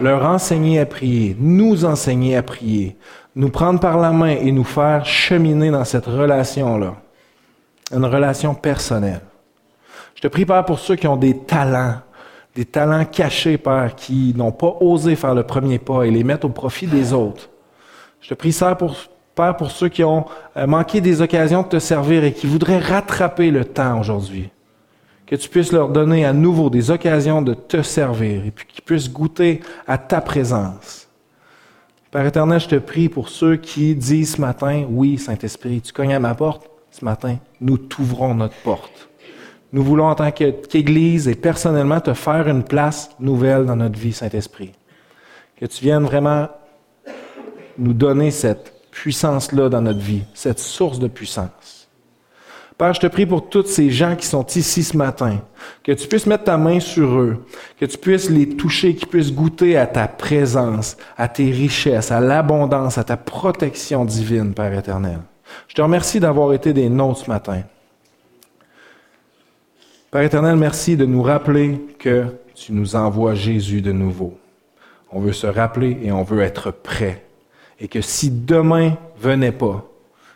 leur enseigner à prier, nous enseigner à prier, nous prendre par la main et nous faire cheminer dans cette relation-là, une relation personnelle. Je te prie, Père, pour ceux qui ont des talents, des talents cachés, Père, qui n'ont pas osé faire le premier pas et les mettre au profit des autres. Je te prie, pour, Père, pour ceux qui ont euh, manqué des occasions de te servir et qui voudraient rattraper le temps aujourd'hui. Que tu puisses leur donner à nouveau des occasions de te servir et puis qu'ils puissent goûter à ta présence. Père éternel, je te prie pour ceux qui disent ce matin, oui, Saint-Esprit, tu cognes à ma porte ce matin, nous t'ouvrons notre porte. Nous voulons en tant qu'Église et personnellement te faire une place nouvelle dans notre vie, Saint-Esprit. Que tu viennes vraiment nous donner cette puissance-là dans notre vie, cette source de puissance. Père, je te prie pour tous ces gens qui sont ici ce matin, que tu puisses mettre ta main sur eux, que tu puisses les toucher, qu'ils puissent goûter à ta présence, à tes richesses, à l'abondance, à ta protection divine, Père éternel. Je te remercie d'avoir été des nôtres ce matin. Père éternel, merci de nous rappeler que tu nous envoies Jésus de nouveau. On veut se rappeler et on veut être prêt. Et que si demain venait pas,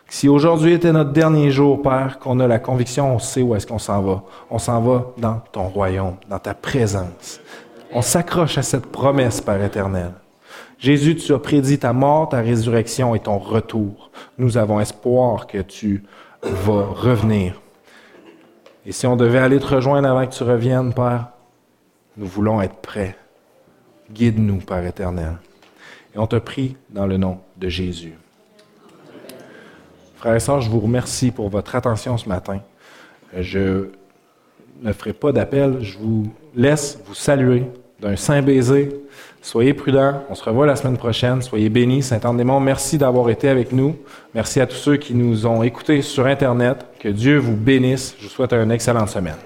si aujourd'hui était notre dernier jour, Père, qu'on a la conviction, on sait où est-ce qu'on s'en va. On s'en va dans ton royaume, dans ta présence. On s'accroche à cette promesse, Père éternel. Jésus, tu as prédit ta mort, ta résurrection et ton retour. Nous avons espoir que tu vas revenir et si on devait aller te rejoindre avant que tu reviennes, Père, nous voulons être prêts. Guide-nous, Père éternel. Et on te prie dans le nom de Jésus. Frères et sœurs, je vous remercie pour votre attention ce matin. Je ne ferai pas d'appel. Je vous laisse vous saluer d'un saint baiser. Soyez prudents. On se revoit la semaine prochaine. Soyez bénis. Saint-Anne-des-Monts, merci d'avoir été avec nous. Merci à tous ceux qui nous ont écoutés sur Internet. Que Dieu vous bénisse. Je vous souhaite une excellente semaine.